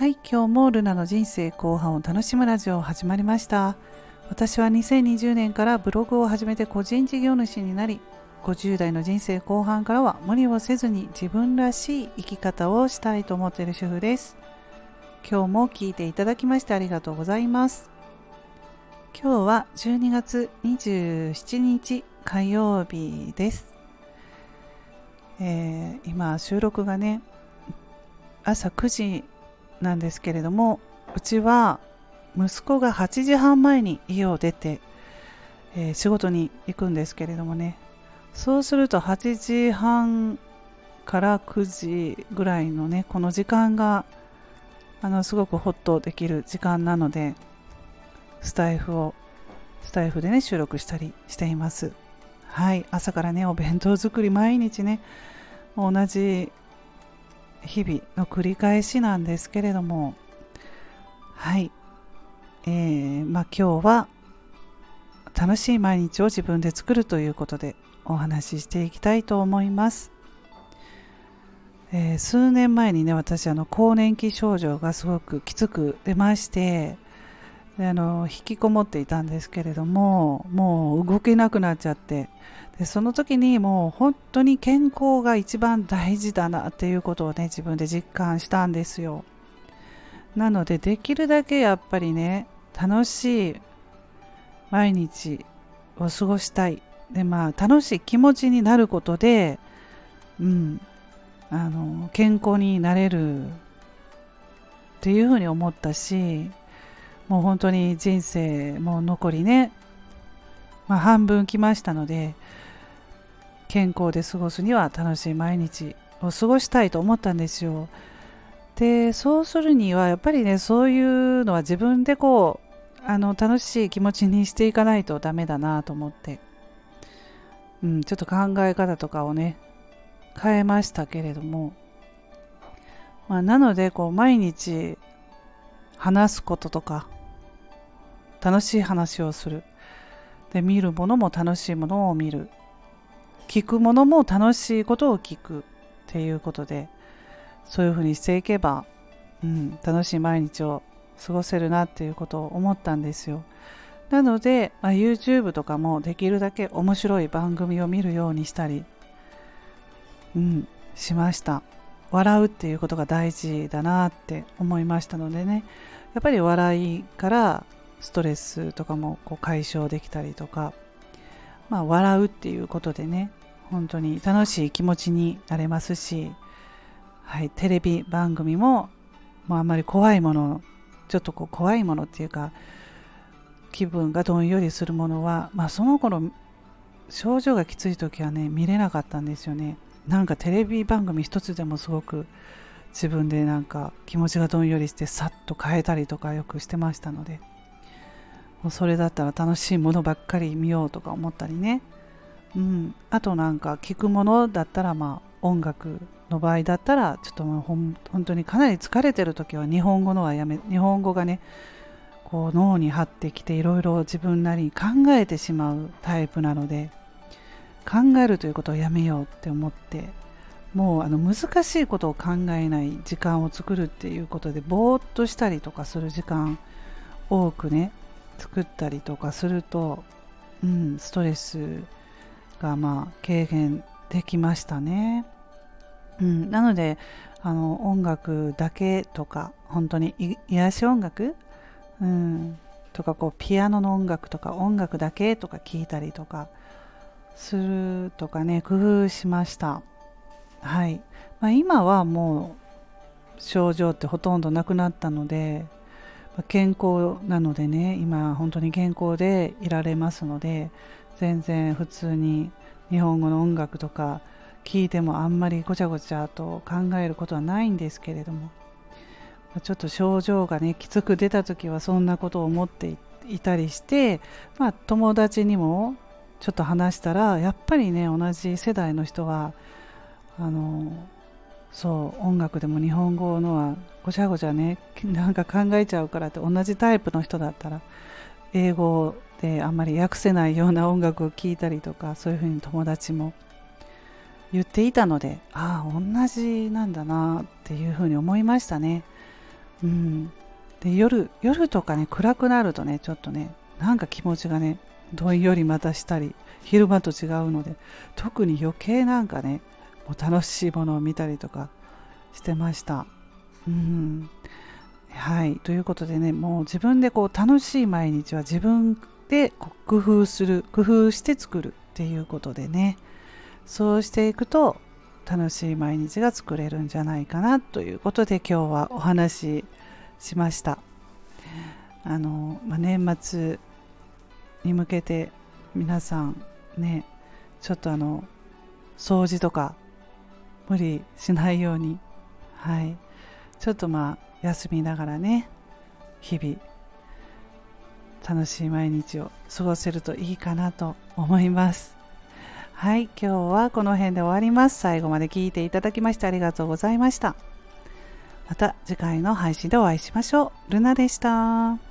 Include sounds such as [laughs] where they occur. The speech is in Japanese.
はい今日もルナの人生後半を楽しむラジオ始まりました。私は2020年からブログを始めて個人事業主になり50代の人生後半からは無理をせずに自分らしい生き方をしたいと思っている主婦です。今日も聞いていただきましてありがとうございます。今日は12月27日火曜日です、えー、今収録がね朝9時なんですけれどもうちは息子が8時半前に家を出て、えー、仕事に行くんですけれどもね。そうすると8時半から9時ぐらいのねこの時間があのすごくホッとできる時間なのでスタイフをスタイフでね収録したりしています。はい。朝からねお弁当作り毎日ね同じ日々の繰り返しなんですけれどもはい。えー、まあ今日は楽しい毎日を自分で作るということでお話ししていきたいと思います、えー、数年前にね私あの更年期症状がすごくきつく出ましてであの引きこもっていたんですけれどももう動けなくなっちゃって。でその時にもう本当に健康が一番大事だなっていうことをね自分で実感したんですよ。なのでできるだけやっぱりね楽しい毎日を過ごしたい。でまあ楽しい気持ちになることでうんあの健康になれるっていうふうに思ったしもう本当に人生もう残りね、まあ、半分来ましたので健康で過ごすには楽しい毎日を過ごしたいと思ったんですよ。でそうするにはやっぱりねそういうのは自分でこうあの楽しい気持ちにしていかないとダメだなと思って、うん、ちょっと考え方とかをね変えましたけれども、まあ、なのでこう毎日話すこととか楽しい話をする。で見るものも楽しいものを見る。聞くものも楽しいことを聞く。っていうことでそういうふうにしていけば、うん、楽しい毎日を過ごせるなっていうことを思ったんですよ。なので、まあ、YouTube とかもできるだけ面白い番組を見るようにしたり、うん、しました。笑うっていうことが大事だなって思いましたのでね。やっぱり笑いからストレスとかもこう解消できたりとか、まあ、笑うっていうことでね本当に楽しい気持ちになれますし、はい、テレビ番組も、もうあんまり怖いものちょっとこう怖いものっていうか気分がどんよりするものは、まあ、その頃症状がきつい時はね見れなかったんですよね。なんかテレビ番組一つでもすごく自分でなんか気持ちがどんよりしてさっと変えたりとかよくしてましたので。もうそれだったら楽しいものばっかり見ようとか思ったりね。うん、あとなんか聞くものだったらまあ音楽の場合だったらちょっとほん本当にかなり疲れてる時は日本語のはやめ日本語がねこう脳に張ってきていろいろ自分なりに考えてしまうタイプなので考えるということをやめようって思ってもうあの難しいことを考えない時間を作るっていうことでぼーっとしたりとかする時間多くね作ったりとかすると、うん、ストレスがまあ軽減できましたね。うん、なのであの音楽だけとか本当に癒し音楽、うん、とかこうピアノの音楽とか音楽だけとか聞いたりとかするとかね工夫しました。はい、まあ、今はもう症状ってほとんどなくなったので健康なのでね今本当に健康でいられますので全然普通に日本語の音楽とか聞いてもあんまりごちゃごちゃと考えることはないんですけれどもちょっと症状がねきつく出た時はそんなことを思っていたりして、まあ、友達にもちょっと話したらやっぱりね同じ世代の人はあのそう音楽でも日本語のはごちゃごちゃね [laughs] なんか考えちゃうからって同じタイプの人だったら英語であんまり訳せないような音楽を聴いたりとかそういうふうに友達も言っていたのでああ同じなんだなっていうふうに思いましたね。うん。で夜夜とかね暗くなるとねちょっとねなんか気持ちがねどんよりまたしたり昼間と違うので特に余計なんかね楽しいものを見たりとかしてました。うん。はい。ということでねもう自分でこう楽しい毎日は自分で工夫する工夫して作るっていうことでね。そうしていくと楽しい毎日が作れるんじゃないかなということで今日はお話ししました。あの、まあ、年末に向けて皆さんねちょっとあの掃除とか無理しないように。はい。ちょっとまあ休みながらね日々楽しい毎日を過ごせるといいかなと思います。はい。今日はこの辺で終わります。最後まで聞いていただきましてありがとうございました。また次回の配信でお会いしましょう。ルナでした。